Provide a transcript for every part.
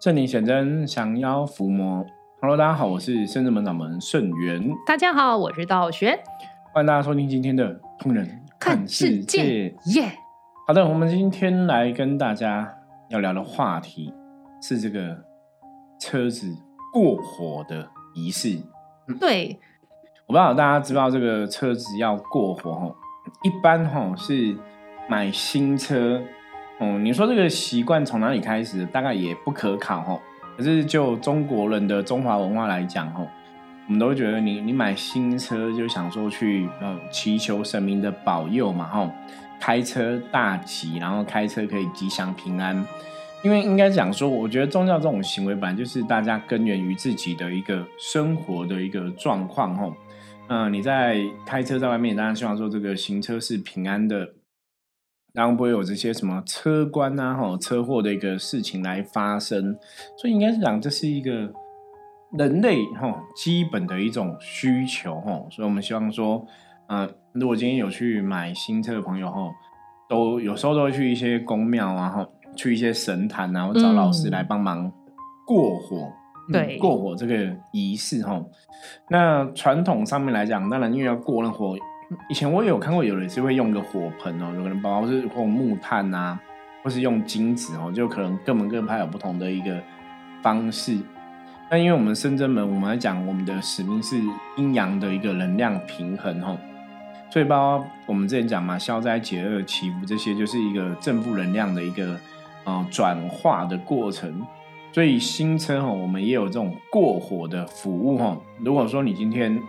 圣灵显真，降妖伏魔。Hello，大家好，我是圣智门掌门圣元。大家好，我是道玄。欢迎大家收听今天的《通人看世界》。耶！好的，我们今天来跟大家要聊的话题是这个车子过火的仪式。对，我不知道大家知道这个车子要过火吼，一般吼是买新车。哦，你说这个习惯从哪里开始？大概也不可考哈。可是就中国人的中华文化来讲哈，我们都觉得你你买新车就想说去嗯祈求神明的保佑嘛哈，开车大吉，然后开车可以吉祥平安。因为应该讲说，我觉得宗教这种行为本来就是大家根源于自己的一个生活的一个状况哈。嗯，你在开车在外面，当然希望说这个行车是平安的。然后不会有这些什么车关啊、哈车祸的一个事情来发生，所以应该是讲这是一个人类哈基本的一种需求哈，所以我们希望说，嗯，如果今天有去买新车的朋友哈，都有时候都会去一些宫庙啊，哈，去一些神坛啊，找老师来帮忙过火，对，过火这个仪式哈。那传统上面来讲，当然因为要过那火。以前我有看过，有人是会用个火盆哦，有可能包括是用木炭呐，或是用金子哦，就可能各门各派有不同的一个方式。那因为我们深圳门，我们来讲我们的使命是阴阳的一个能量平衡哦，所以包括我们之前讲嘛，消灾解厄、祈福这些，就是一个正负能量的一个啊转化的过程。所以新车哈，我们也有这种过火的服务哈。如果说你今天。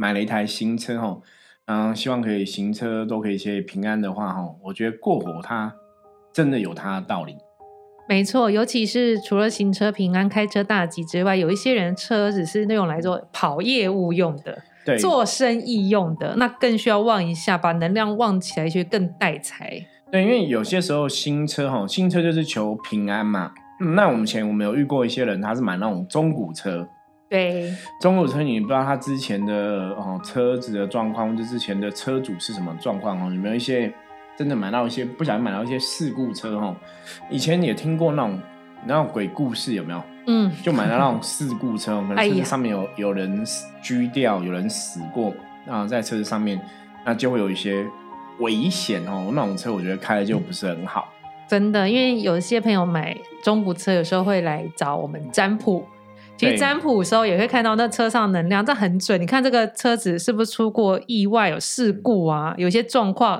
买了一台新车哈，嗯，希望可以行车都可以一些平安的话哈，我觉得过火它真的有它的道理。没错，尤其是除了行车平安、开车大吉之外，有一些人车子是那种来做跑业务用的，对，做生意用的，那更需要旺一下，把能量旺起来，就更带财。对，因为有些时候新车哈，新车就是求平安嘛。那我们前我们有遇过一些人，他是买那种中古车。对，中古车你不知道他之前的哦车子的状况，或者之前的车主是什么状况哦？有没有一些真的买到一些不小心买到一些事故车哦？以前也听过那种那种鬼故事有没有？嗯，就买到那种事故车，可能车子上面有有人居掉，有人死过那，在车子上面，那就会有一些危险哦。那种车我觉得开的就不是很好。真的，因为有些朋友买中古车，有时候会来找我们占卜。其实占卜的时候也会看到那车上能量，这很准。你看这个车子是不是出过意外、有事故啊？有些状况，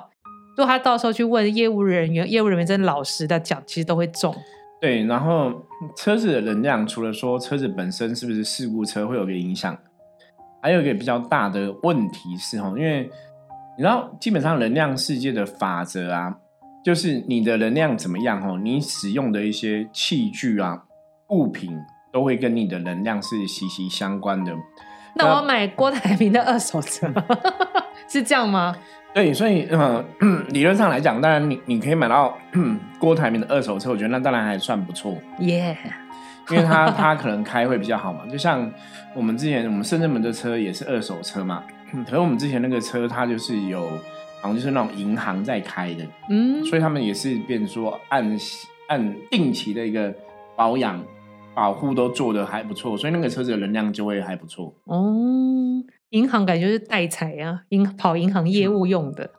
如果他到时候去问业务人员，业务人员真老实的讲，其实都会中。对，然后车子的能量，除了说车子本身是不是事故车会有个影响，还有一个比较大的问题是哈，因为你知道，基本上能量世界的法则啊，就是你的能量怎么样哦，你使用的一些器具啊、物品。都会跟你的能量是息息相关的。那我要买郭台铭的二手车，是这样吗？对，所以嗯，理论上来讲，当然你你可以买到 郭台铭的二手车，我觉得那当然还算不错。耶，因为他 他可能开会比较好嘛。就像我们之前我们深圳门的车也是二手车嘛，可是我们之前那个车它就是有好像就是那种银行在开的，嗯，所以他们也是变说按按定期的一个保养。保护都做的还不错，所以那个车子的能量就会还不错。哦，银行感觉是代财啊，银跑银行业务用的。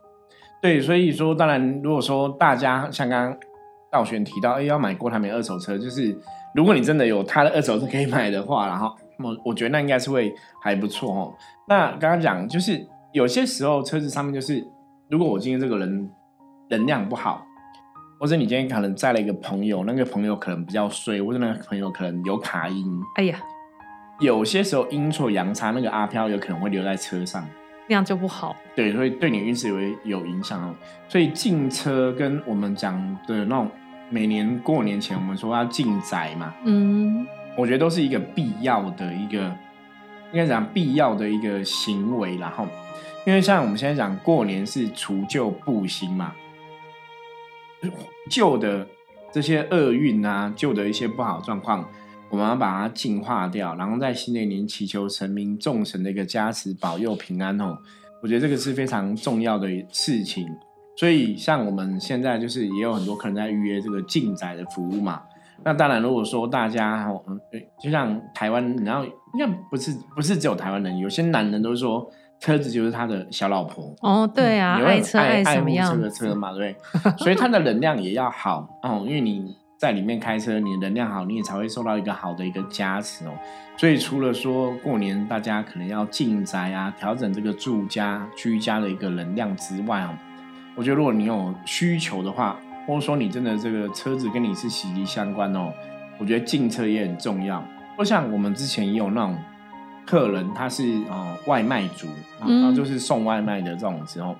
对，所以说当然，如果说大家像刚刚道玄提到，哎，要买郭台铭二手车，就是如果你真的有他的二手车可以买的话，然后我我觉得那应该是会还不错哦。那刚刚讲就是有些时候车子上面就是，如果我今天这个人能量不好。或者你今天可能载了一个朋友，那个朋友可能比较衰，或者那个朋友可能有卡音。哎呀，有些时候阴错阳差，那个阿飘有可能会留在车上，那样就不好。对，所以对你运势有有影响哦。所以进车跟我们讲的那种每年过年前我们说要进宅嘛，嗯，我觉得都是一个必要的一个，应该讲必要的一个行为。然后，因为像我们现在讲过年是除旧布新嘛。旧的这些厄运啊，旧的一些不好状况，我们要把它净化掉，然后在新的一年祈求神明众神的一个加持保佑平安哦。我觉得这个是非常重要的事情。所以像我们现在就是也有很多客人在预约这个进宅的服务嘛。那当然，如果说大家哈，就像台湾，然后应该不是不是只有台湾人，有些男人都说车子就是他的小老婆。哦，对啊，爱车爱什么样的车嘛，对。所以它的能量也要好哦，因为你在里面开车，你能量好，你也才会受到一个好的一个加持哦。所以除了说过年大家可能要进宅啊，调整这个住家居家的一个能量之外哦，我觉得如果你有需求的话。或者说你真的这个车子跟你是息息相关哦，我觉得进车也很重要。或像我们之前也有那种客人，他是哦外卖族，然后就是送外卖的这种时候，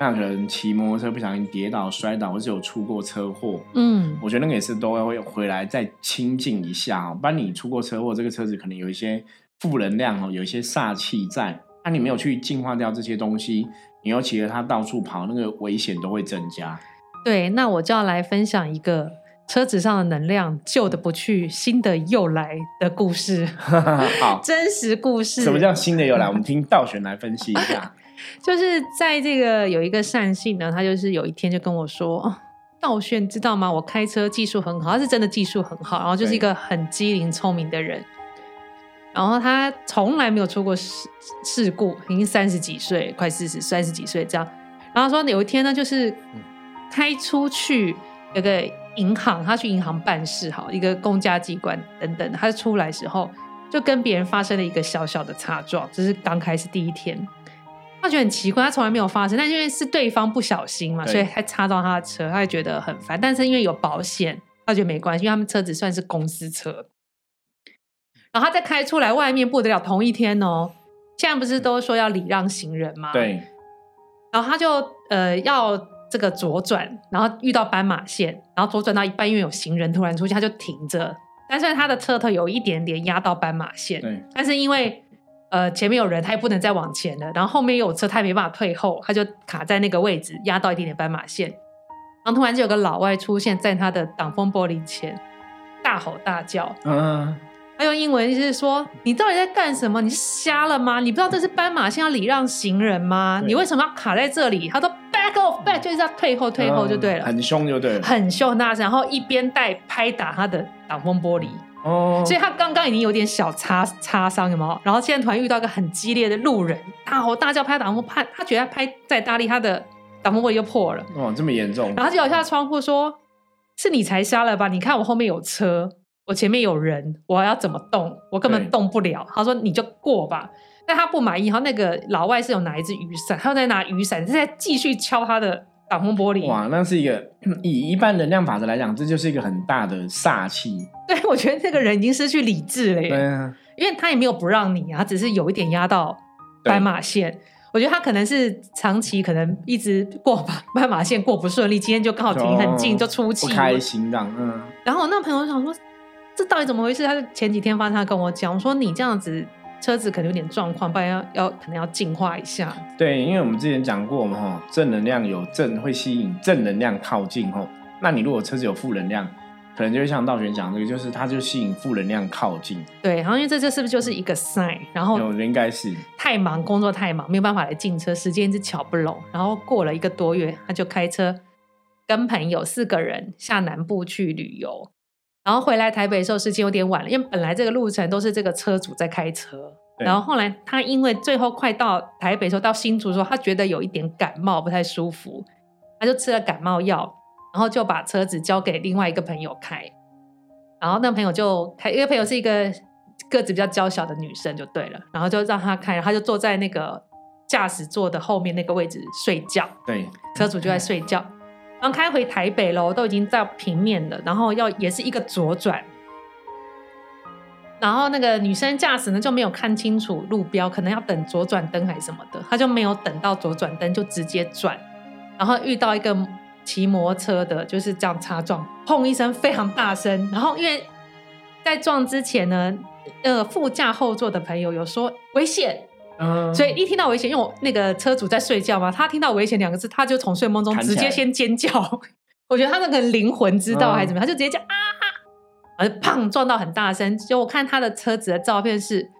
那可能骑摩托车不小心跌倒摔倒，或是有出过车祸，嗯，我觉得那个也是都会回来再清净一下哦。不然你出过车祸，这个车子可能有一些负能量哦，有一些煞气在，那你没有去净化掉这些东西，你又骑着它到处跑，那个危险都会增加。对，那我就要来分享一个车子上的能量旧的不去，新的又来的故事。好，真实故事。什么叫新的又来？我们听道玄来分析一下。就是在这个有一个善信呢，他就是有一天就跟我说：“道玄，知道吗？我开车技术很好，他是真的技术很好，然后就是一个很机灵聪明的人。然后他从来没有出过事事故，已经三十几岁，快四十，三十几岁这样。然后说有一天呢，就是。开出去有个银行，他去银行办事，好一个公家机关等等。他出来时候就跟别人发生了一个小小的擦撞，这是刚开始第一天。他觉得很奇怪，他从来没有发生，但因为是对方不小心嘛，所以他擦到他的车，他就觉得很烦。但是因为有保险，他觉得没关系，因为他们车子算是公司车。然后他再开出来外面不得了，同一天哦，现在不是都说要礼让行人吗？对。然后他就呃要。这个左转，然后遇到斑马线，然后左转到一半，因为有行人突然出现，他就停着。但是他的车头有一点点压到斑马线，对。但是因为呃前面有人，他也不能再往前了。然后后面有车，他也没办法退后，他就卡在那个位置，压到一点点斑马线。然后突然就有个老外出现在他的挡风玻璃前，大吼大叫。嗯。他用英文就是说：“你到底在干什么？你是瞎了吗？你不知道这是斑马线要礼让行人吗？你为什么要卡在这里？”他说。Back 就是要退后，退后就对了，很凶就对了，很凶很大声，然后一边带拍打他的挡风玻璃，哦，所以他刚刚已经有点小擦擦伤，有没有？然后现在突然遇到一个很激烈的路人，大吼大叫拍挡风，拍他觉得拍再大力，他的挡风玻璃就破了，哇，这么严重！然后就摇下窗户说：“是你才瞎了吧？你看我后面有车，我前面有人，我要怎么动？我根本动不了。”他说：“你就过吧。”但他不满意，然后那个老外是有拿一只雨伞，他又在拿雨伞在继续敲他的挡风玻璃。哇，那是一个以一般能量法则来讲，这就是一个很大的煞气。对，我觉得这个人已经失去理智了。对啊，因为他也没有不让你啊，只是有一点压到斑马线。我觉得他可能是长期可能一直过斑马线过不顺利，今天就刚好停很近就出气，不开心这样。嗯。然后我那朋友想说，这到底怎么回事？他就前几天发他跟我讲说，你这样子。车子可能有点状况，不然要要可能要净化一下。对，因为我们之前讲过嘛，哈，正能量有正会吸引正能量靠近，哈。那你如果车子有负能量，可能就会像道玄讲这个，就是它就吸引负能量靠近。对，然后因为这这是不是就是一个 sign？然后应该是太忙，工作太忙，没有办法来进车，时间一直巧不拢。然后过了一个多月，他就开车跟朋友四个人下南部去旅游。然后回来台北的时候，时间有点晚了，因为本来这个路程都是这个车主在开车。然后后来他因为最后快到台北时候，到新竹的时候，他觉得有一点感冒，不太舒服，他就吃了感冒药，然后就把车子交给另外一个朋友开。然后那朋友就开，因为朋友是一个个子比较娇小的女生，就对了。然后就让他开，他就坐在那个驾驶座的后面那个位置睡觉。对，车主就在睡觉。然后开回台北喽，都已经在平面了，然后要也是一个左转，然后那个女生驾驶呢就没有看清楚路标，可能要等左转灯还是什么的，她就没有等到左转灯就直接转，然后遇到一个骑摩托车的，就是这样擦撞，砰一声非常大声，然后因为在撞之前呢，呃，副驾后座的朋友有说危险。所以一听到危险，因为我那个车主在睡觉嘛，他听到危险两个字，他就从睡梦中直接先尖叫。我觉得他那个灵魂知道还是怎么，他就直接叫啊，而砰撞到很大声。就我看他的车子的照片是，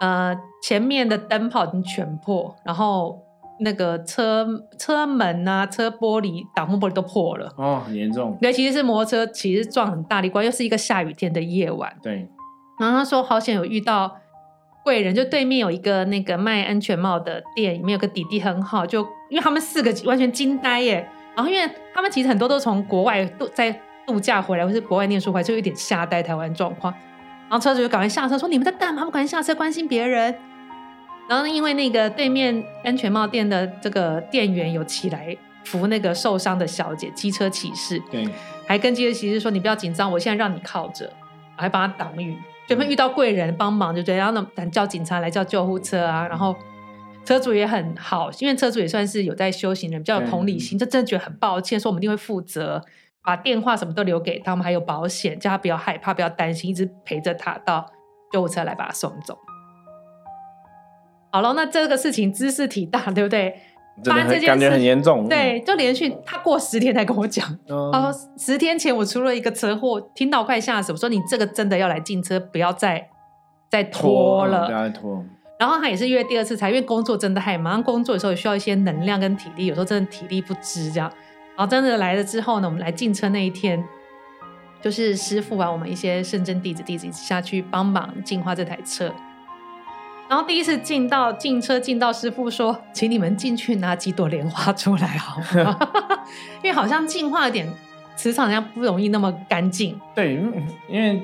呃，前面的灯泡已经全破，然后那个车车门啊、车玻璃、挡风玻璃都破了。哦，很严重。对，其实是摩托车，其实撞很大力关，又是一个下雨天的夜晚。对，然后他说好险有遇到贵人，就对面有一个那个卖安全帽的店，里面有个弟弟很好，就因为他们四个完全惊呆耶。然后因为他们其实很多都从国外度在度假回来，或是国外念书回来，就有点吓呆台湾状况。然后车主就赶快下车说：“你们在干嘛？不赶紧下车关心别人。”然后因为那个对面安全帽店的这个店员有起来扶那个受伤的小姐，机车骑士，对，还跟机车骑士说：“你不要紧张，我现在让你靠着，还帮他挡雨。”对面遇到贵人帮忙，就对，然后呢，叫警察来叫救护车啊。然后车主也很好，因为车主也算是有在修行人，比较有同理心，就真的觉得很抱歉，说我们一定会负责。把电话什么都留给他们，还有保险，叫他不要害怕，不要担心，一直陪着他到救护车来把他送走。好了，那这个事情知识体大，对不对？发生这件感觉很严重。对，就连续他过十天才跟我讲，他说十天前我出了一个车祸，听到快吓死，我说你这个真的要来进车，不要再再拖了，不要再拖。然后他也是约第二次才，因为工作真的太忙，工作的时候也需要一些能量跟体力，有时候真的体力不支这样。然后真的来了之后呢，我们来进车那一天，就是师傅啊，我们一些圣真弟子弟子下去帮忙净化这台车。然后第一次进到进车进到，师傅说：“请你们进去拿几朵莲花出来好吗？因为好像净化点磁场，像不容易那么干净。”对，因为。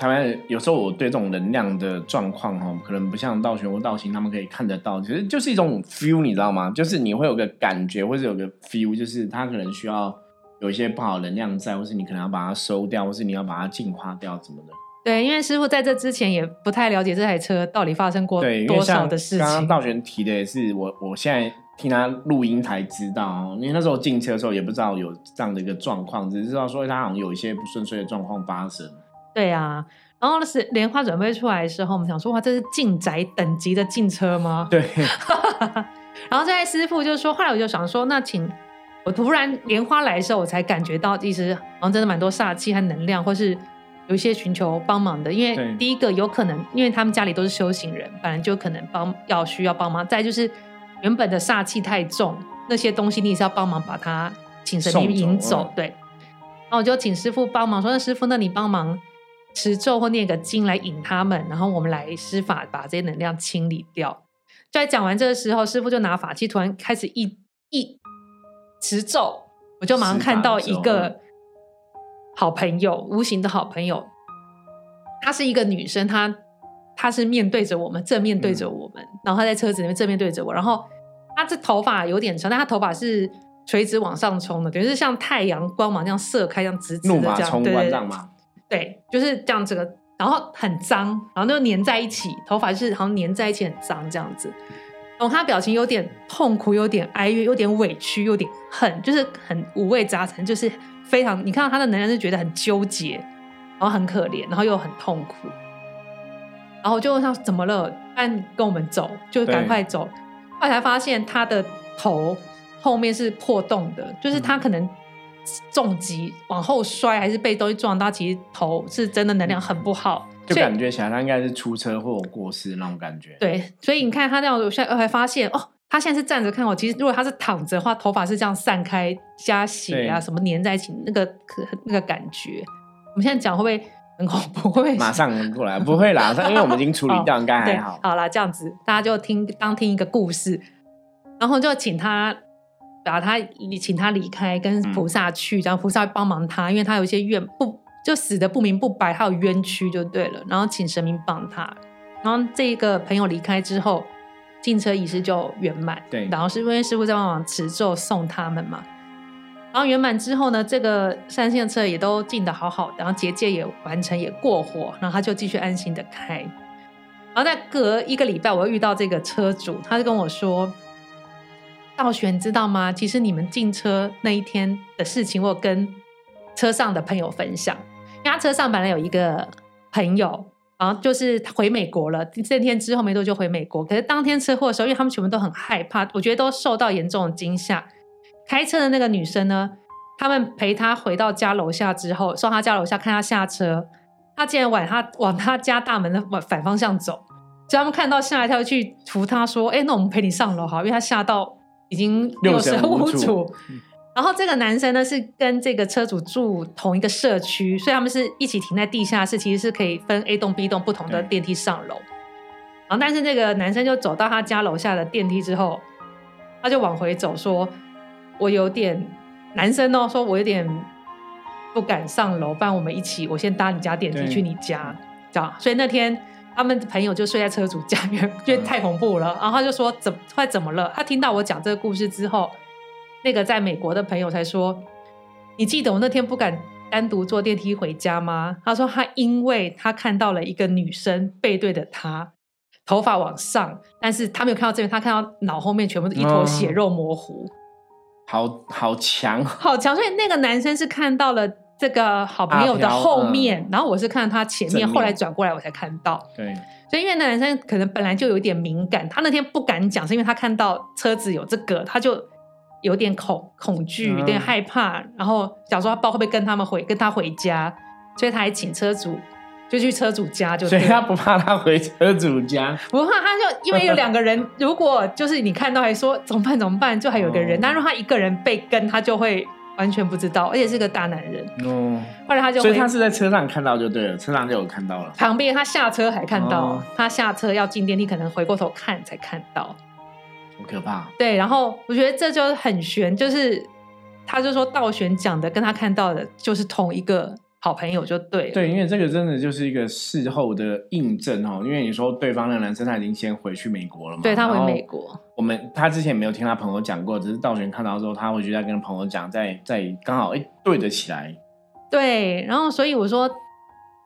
台湾有时候我对这种能量的状况哈，可能不像道玄或道行他们可以看得到，其实就是一种 feel，你知道吗？就是你会有个感觉，或者有个 feel，就是他可能需要有一些不好能量在，或是你可能要把它收掉，或是你要把它净化掉，怎么的？对，因为师傅在这之前也不太了解这台车到底发生过多少的事情。刚刚道玄提的也是我，我现在听他录音才知道，因为那时候进车的时候也不知道有这样的一个状况，只知道说他好像有一些不顺遂的状况发生。对啊，然后是莲花准备出来的时候，我们想说哇，这是进宅等级的进车吗？对。然后这位师傅就说，后来我就想说，那请我突然莲花来的时候，我才感觉到其实好像真的蛮多煞气和能量，或是有一些寻求帮忙的。因为第一个有可能，因为他们家里都是修行人，本来就可能帮要需要帮忙。再就是原本的煞气太重，那些东西你也是要帮忙把它请神明引走。对。然后我就请师傅帮忙说，那师傅，那你帮忙。持咒或念个经来引他们，然后我们来施法把这些能量清理掉。在讲完这个时候，师傅就拿法器，突然开始一一持咒，我就马上看到一个好朋友，无形的好朋友。她是一个女生，她她是面对着我们，正面对着我们，然后她在车子里面正面对着我，然后她这头发有点长，但她头发是垂直往上冲的，等于是像太阳光芒这样射开，这样直直的这样，对对就是这样子个，然后很脏，然后就粘在一起，头发就是好像粘在一起很脏这样子。然后她表情有点痛苦，有点哀怨，有点委屈，有点恨，就是很五味杂陈，就是非常你看到他的能量是觉得很纠结，然后很可怜，然后又很痛苦。然后就像怎么了？但跟我们走，就赶快走。后来才发现他的头后面是破洞的，就是他可能。重击往后摔，还是被东西撞到？其实头是真的能量很不好，就感觉起来他应该是出车祸过世那种感觉。对，所以你看他那样，我现在才发现哦，他现在是站着看我。其实如果他是躺着的话，头发是这样散开，加血啊什么粘在一起，那个可那个感觉。我们现在讲会不会很恐怖？会马上过来？不会啦，因为我们已经处理掉，应该还好。好啦，这样子大家就听当听一个故事，然后就请他。把他你请他离开，跟菩萨去，然后菩萨帮忙他，因为他有一些怨不就死的不明不白，他有冤屈就对了。然后请神明帮他，然后这个朋友离开之后，进车仪式就圆满。对，然后是因为师傅在帮忙持咒送他们嘛。然后圆满之后呢，这个三线车也都进的好好的，然后结界也完成，也过火，然后他就继续安心的开。然后在隔一个礼拜，我又遇到这个车主，他就跟我说。道玄，知道吗？其实你们进车那一天的事情，我跟车上的朋友分享。因为他车上本来有一个朋友，然后就是回美国了。这天之后没多久回美国，可是当天车祸的时候，因为他们全部都很害怕，我觉得都受到严重的惊吓。开车的那个女生呢，他们陪她回到家楼下之后，送她家楼下看她下车，她竟然往她往她家大门的反方向走。所以他们看到吓一跳，去扶她说：“哎、那我们陪你上楼好，因为她吓到已经六神神无无主主。然后这个男生呢是跟这个车主住同一个社区，所以他们是一起停在地下室，其实是可以分 A 栋、B 栋不同的对电梯上楼。然后但是这个男生就走到他家楼下的电梯之后，他就往回走，说：“我有点男生哦，说我有点不敢上楼，不然我们一起，我先搭你家电梯去你家。”这样，所以那天他们朋友就睡在车主家，因为因为太恐怖了。然后他就说：“怎快怎么了？”他听到我讲这个故事之后，那个在美国的朋友才说：“你记得我那天不敢单独坐电梯回家吗？”他说：“他因为他看到了一个女生背对着他，头发往上，但是他没有看到这边，他看到脑后面全部是一坨血肉模糊，好好强，好强。所以那个男生是看到了这个好朋友的后面，然后我是看到他前面，后来转过来我才看到。对，所以因为那男生可能本来就有一点敏感，他那天不敢讲，是因为他看到车子有这个，他就有点恐恐惧，嗯有点害怕，然后想说他不知道会不会跟他们回跟他回家，所以他还请车主就去车主家就对了，所以他不怕他回车主家，不怕，他就因为有两个人，如果就是你看到还说怎么办怎么办，就还有一个人，哦但如果他一个人被跟，他就会完全不知道，而且是个大男人，哦，后来他就会所以他是在车上看到就对了，车上就有看到了，旁边他下车还看到，哦。他下车要进电梯，可能回过头看才看到。好可怕，对，然后我觉得这就很悬，就是他就说道玄讲的跟他看到的就是同一个好朋友就对了。对，因为这个真的就是一个事后的印证哦，因为你说对方那个男生他已经先回去美国了嘛，对他回美国，我们他之前没有听他朋友讲过，只是道玄看到之后，他回去再跟朋友讲，再再刚好哎对得起来，对，然后所以我说，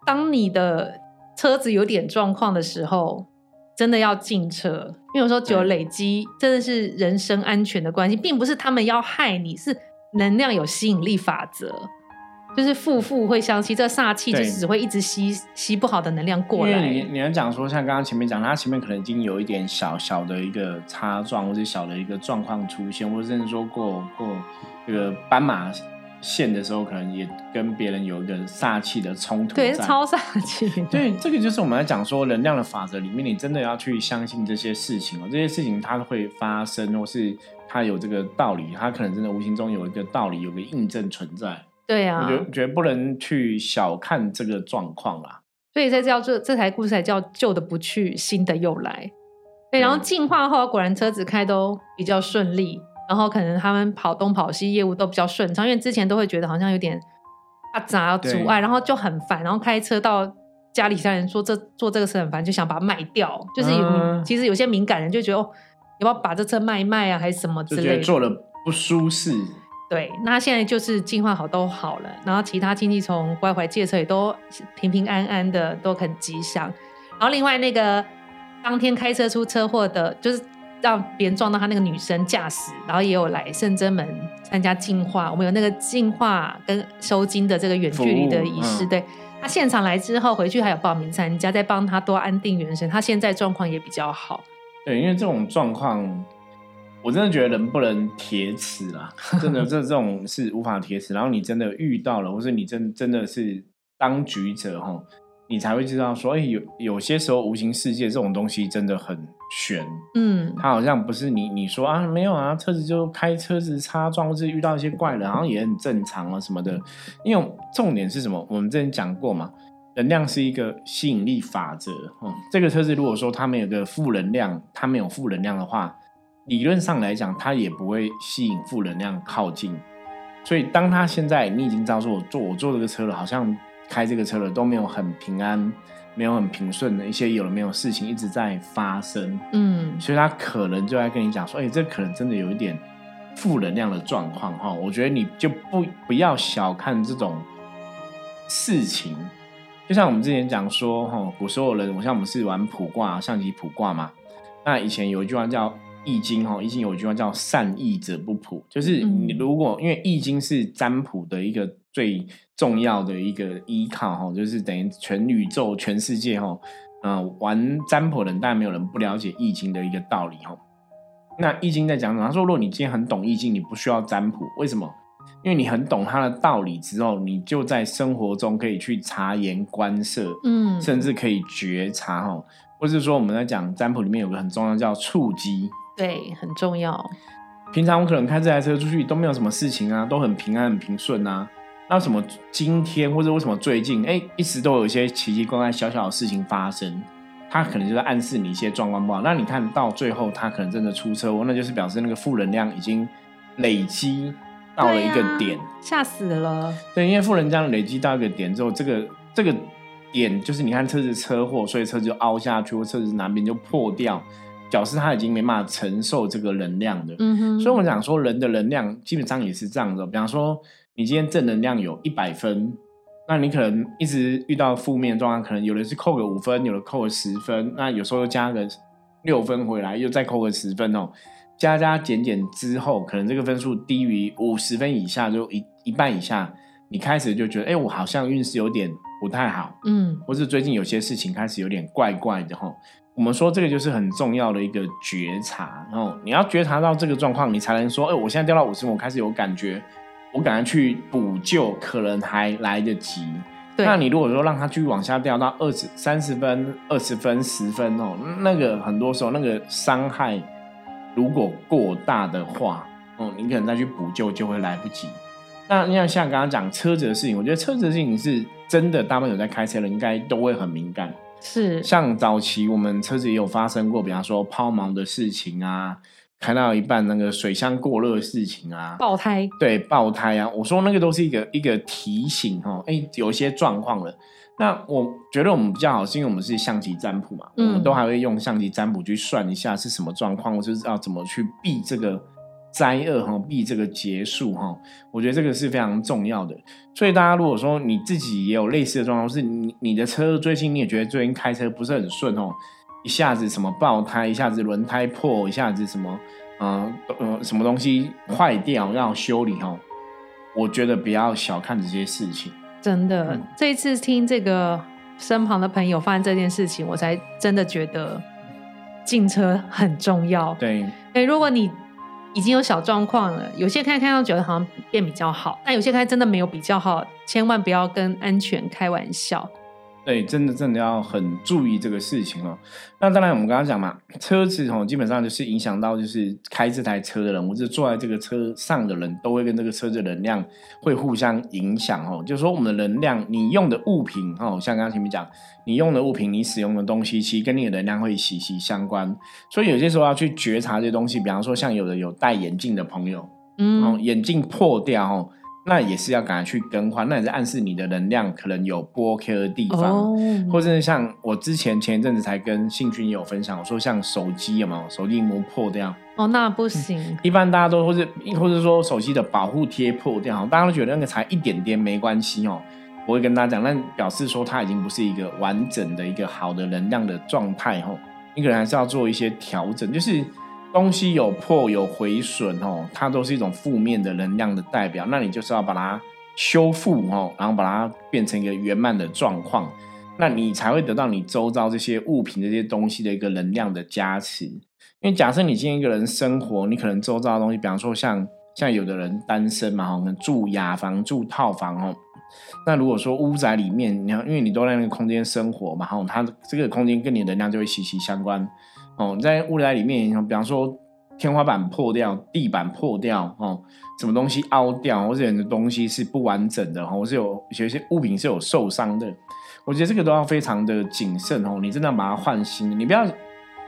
当你的车子有点状况的时候，真的要进车，因为有时候久了对累积真的是人身安全的关系，并不是他们要害你，是能量有吸引力法则。就是负负会相吸，这煞气就是只会一直吸吸不好的能量过来。为你你要讲说，像刚刚前面讲，他前面可能已经有一点小小的一个擦撞，或者小的一个状况出现，或者甚至说过过这个斑马线的时候，可能也跟别人有一个煞气的冲突对，在。超煞气。对，这个就是我们在讲说能量的法则里面，你真的要去相信这些事情哦，这些事情它会发生，或是它有这个道理，它可能真的无形中有一个道理，有个印证存在。对啊我，觉得觉得不能去小看这个状况啦。所以才叫这这台故事才叫旧的不去，新的又来。对，然后进化后果然车子开都比较顺利，然后可能他们跑东跑西，业务都比较顺畅，因为之前都会觉得好像有点啊杂阻碍，然后就很烦，然后开车到家里家人说这做这个车很烦，就想把它卖掉，就是有、嗯其实有些敏感人就觉得哦，要不要把这车卖一卖啊，还是什么之就觉类的。得做了不舒适，对，那现在就是进化好都好了，然后其他亲戚从国外回来借车也都平平安安的，都很吉祥。然后另外那个当天开车出车祸的，就是让别人撞到他那个女生驾驶，然后也有来圣真门参加净化，我们有那个净化跟收金的这个远距离的仪式。对他现场来之后回去还有报名参加，再帮他多安定元神，他现在状况也比较好。对，因为这种状况，我真的觉得人不能铁齿啦，真的这这种是无法铁齿。然后你真的遇到了，或是你真真的是当局者哈，你才会知道说，哎、有有些时候无形世界这种东西真的很悬，嗯，它好像不是你你说啊没有啊，车子就开车子擦撞，或是遇到一些怪人，然后也很正常啊什么的。因为重点是什么？我们之前讲过嘛，能量是一个吸引力法则。嗯，这个车子如果说它没有个负能量，它没有负能量的话，理论上来讲，它也不会吸引负能量靠近。所以，当他现在你已经知道说，我坐我坐这个车了，好像开这个车的都没有很平安，没有很平顺的一些有了没有事情一直在发生。嗯，所以他可能就在跟你讲说，哎、这可能真的有一点负能量的状况哈。我觉得你就不不要小看这种事情，就像我们之前讲说哈，古时候人，我像我们是玩卜卦、象棋卜卦嘛，那以前有一句话叫《易经》哈，《易经》有一句话叫“善易者不卜”，就是嗯你如果因为《易经》是占卜的一个最重要的一个依靠哈，就是等于全宇宙、全世界哈，嗯、玩占卜的人当然没有人不了解《易经》的一个道理哈。那《易经》在讲什么？他说，如果你今天很懂《易经》，你不需要占卜，为什么？因为你很懂它的道理之后，你就在生活中可以去察言观色，嗯，甚至可以觉察哈。或是说我们在讲占卜里面有个很重要叫触机，对，很重要。平常我可能开这台车出去都没有什么事情啊，都很平安很平顺啊。那什么今天或者为什么最近哎一直都有一些奇奇怪怪小小的事情发生，他可能就在暗示你一些状况不好。那你看到最后他可能真的出车祸，那就是表示那个负能量已经累积到了一个点，吓死了。对，因为负能量累积到一个点之后，这个这个点就是你看车子车祸，所以车子就凹下去，或车子哪边就破掉，表示他已经没办法承受这个能量的。嗯哼，所以我们讲说人的能量基本上也是这样的，比方说。你今天正能量有一百分，那你可能一直遇到负面状况，可能有的是扣个五分，有的扣个十分，那有时候又加个六分回来，又再扣个十分哦，加加减减之后，可能这个分数低于五十分以下，就一一半以下，你开始就觉得，哎，我好像运势有点不太好，嗯，或是最近有些事情开始有点怪怪的哈。我们说这个就是很重要的一个觉察，然后你要觉察到这个状况，你才能说，哎，我现在掉到五十分，我开始有感觉。我赶快去补救，可能还来得及。那你如果说让他继续往下掉到二十三十分、二十分、十分哦，那个很多时候那个伤害如果过大的话，哦，你可能再去补救就会来不及。那你像像刚刚讲车子的事情，我觉得车子的事情是真的，大部分有在开车的应该都会很敏感。是，像早期我们车子也有发生过，比方说抛锚的事情啊。开到一半，那个水箱过热的事情啊，爆胎，对，爆胎啊，我说那个都是一个一个提醒哈，哎，有一些状况了。那我觉得我们比较好，是因为我们是象棋占卜嘛，我们都还会用象棋占卜去算一下是什么状况，或是要怎么去避这个灾厄哈，避这个结束哈。我觉得这个是非常重要的。所以大家如果说你自己也有类似的状况，是你你的车最近你也觉得最近开车不是很顺哦。一下子什么爆胎，一下子轮胎破，一下子什么，嗯呃，什么东西坏掉要修理哦。我觉得不要小看这些事情。真的，这一次听这个身旁的朋友发生这件事情，我才真的觉得进车很重要。对，哎，如果你已经有小状况了，有些开看到觉得好像变比较好，但有些开真的没有比较好，千万不要跟安全开玩笑。对，真的真的要很注意这个事情哦。那当然，我们刚刚讲嘛，车子哦，基本上就是影响到就是开这台车的人，或者坐在这个车上的人都会跟这个车子能量会互相影响哦。就是说，我们的能量，你用的物品哦，像刚刚前面讲，你用的物品，你使用的东西，其实跟你的能量会息息相关。所以有些时候要去觉察这些东西，比方说像有的有戴眼镜的朋友，嗯，眼镜破掉哦。那也是要赶快去更换，那也是暗示你的能量可能有不 OK 的地方，或者是像我之前前一阵子才跟信君也有分享，我说像手机有没有手机膜破掉？哦，那不行。一般大家都或者或者说手机的保护贴破掉，大家都觉得那个才一点点没关系哦。我会跟大家讲，那表示说它已经不是一个完整的一个好的能量的状态哦，你可能还是要做一些调整，就是。东西有破有毁损哦，它都是一种负面的能量的代表。那你就是要把它修复哦，然后把它变成一个圆满的状况，那你才会得到你周遭这些物品这些东西的一个能量的加持。因为假设你今天一个人生活，你可能周遭的东西，比方说像像有的人单身嘛，可能住雅房住套房哦。那如果说屋宅里面，你看，因为你都在那个空间生活嘛，哈，它这个空间跟你能量就会息息相关。哦，你在屋宅里面，比方说天花板破掉、地板破掉，哦，什么东西凹掉，或者有的东西是不完整的，或是有有些物品是有受伤的，我觉得这个都要非常的谨慎哦。你真的要把它换新的，你不要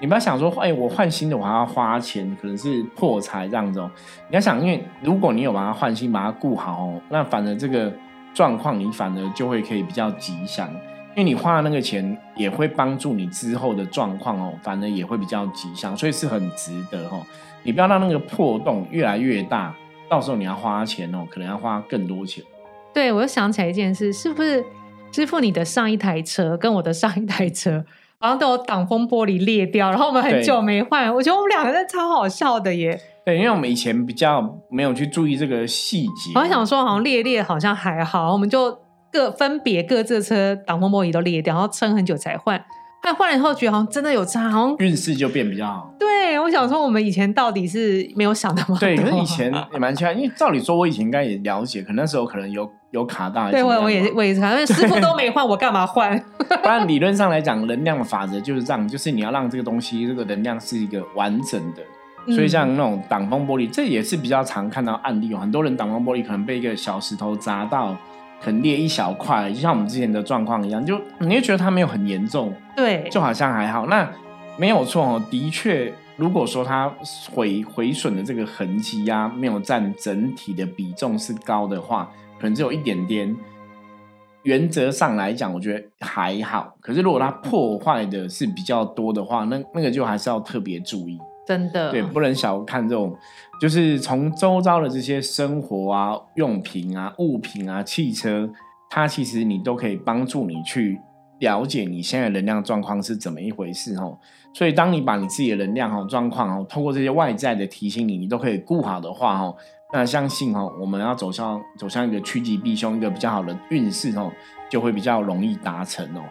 你不要想说，哎，我换新的我还要花钱，可能是破财这样子。你要想，因为如果你有把它换新，把它顾好哦，那反而这个状况你反而就会可以比较吉祥。因为你花的那个钱也会帮助你之后的状况哦，反而也会比较吉祥，所以是很值得哦。你不要让那个破洞越来越大，到时候你要花钱哦，可能要花更多钱。对，我又想起来一件事，是不是师傅你的上一台车跟我的上一台车好像都有挡风玻璃裂掉，然后我们很久没换，我觉得我们两个人超好笑的耶。对，因为我们以前比较没有去注意这个细节，我想说好像裂裂好像还好，我们就。各分别各自的车挡风玻璃都裂掉，然后撑很久才换。但换了以后觉得好像真的有差，好像运势就变比较好。对，我想说我们以前到底是没有想那么多。对，可是以前 也蛮奇怪，因为照理说我以前应该也了解，可能那时候可能有有卡大。对，我我也我也是，因为师傅都没换，我干嘛换？不然理论上来讲，能量的法则就是这样，就是你要让这个东西，这个能量是一个完整的。所以像那种挡风玻璃，这也是比较常看到案例有。很多人挡风玻璃可能被一个小石头砸到，可能裂一小块，就像我们之前的状况一样，就你会觉得它没有很严重，对，就好像还好。那没有错哦，的确，如果说它毁毁损的这个痕迹呀，没有占整体的比重是高的话，可能只有一点点。原则上来讲，我觉得还好。可是如果它破坏的是比较多的话，那那个就还是要特别注意。真的对，不能小看这种，就是从周遭的这些生活啊、用品啊、物品啊、汽车，它其实你都可以帮助你去了解你现在能量状况是怎么一回事哦。所以，当你把你自己的能量哦状况哦，通过这些外在的提醒你，你都可以顾好的话哦，那相信哦，我们要走向走向一个趋吉避凶、一个比较好的运势哦，就会比较容易达成哦。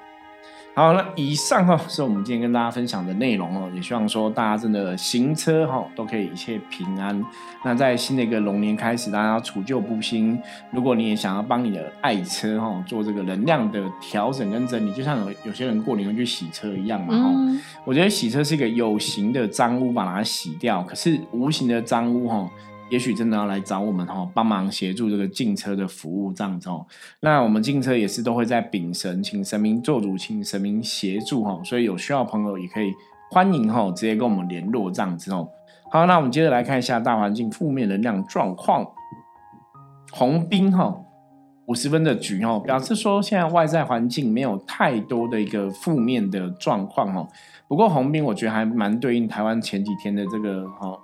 好，那以上哈是我们今天跟大家分享的内容哦，也希望说大家真的行车哈都可以一切平安。那在新的一个龙年开始，大家要除旧布新。如果你也想要帮你的爱车哈做这个能量的调整跟整理，就像有有些人过年会去洗车一样嘛哈。我觉得洗车是一个有形的脏污，把它洗掉，可是无形的脏污哈。也许真的要来找我们哈，帮忙协助这个进车的服务这样子哦。那我们进车也是都会在丙神，请神明做主，请神明协助哈。所以有需要朋友也可以欢迎哈，直接跟我们联络这样子哦。好，那我们接着来看一下大环境负面能量状况。红兵哈，五十分的局哦，表示说现在外在环境没有太多的一个负面的状况哦。不过红兵我觉得还蛮对应台湾前几天的这个哈。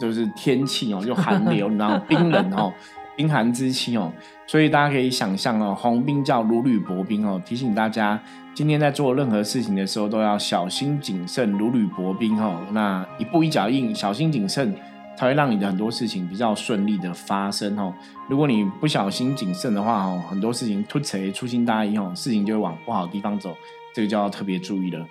就是天气哦，就寒流，然后冰冷哦，冰寒之气哦，所以大家可以想象哦，红冰叫如履薄冰哦，提醒大家今天在做任何事情的时候都要小心谨慎，如履薄冰哦。那一步一脚印，小心谨慎，才会让你的很多事情比较顺利的发生哦。如果你不小心谨慎的话哦，很多事情突锤粗心大意哦，事情就会往不好的地方走，这个就要特别注意了。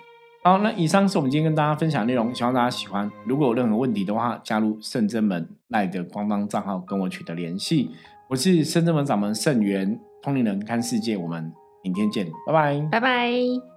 好，那以上是我们今天跟大家分享内容，希望大家喜欢。如果有任何问题的话，加入圣真门赖的官方账号跟我取得联系。我是圣真门掌门圣元，通灵人看世界，我们明天见，拜拜，拜拜。